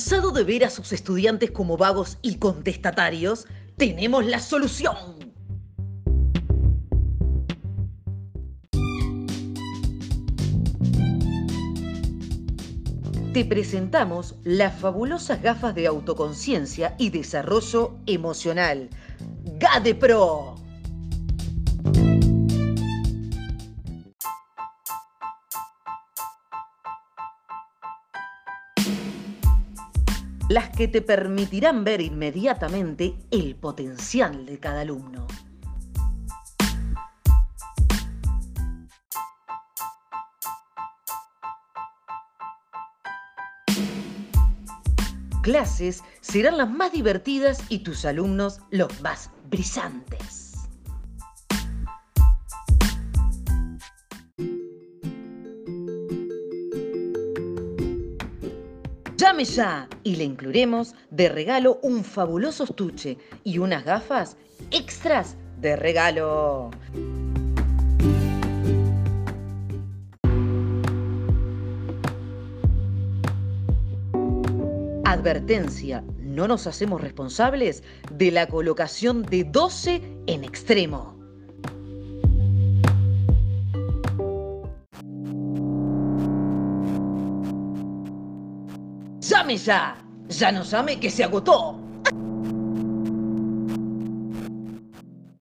¿Cansado de ver a sus estudiantes como vagos y contestatarios? Tenemos la solución. Te presentamos las fabulosas gafas de autoconciencia y desarrollo emocional. GADE las que te permitirán ver inmediatamente el potencial de cada alumno. Clases serán las más divertidas y tus alumnos los más brillantes. Llame ya y le incluiremos de regalo un fabuloso estuche y unas gafas extras de regalo. Advertencia, no nos hacemos responsables de la colocación de 12 en extremo. ¡Llame ya! ¡Ya no llame que se agotó!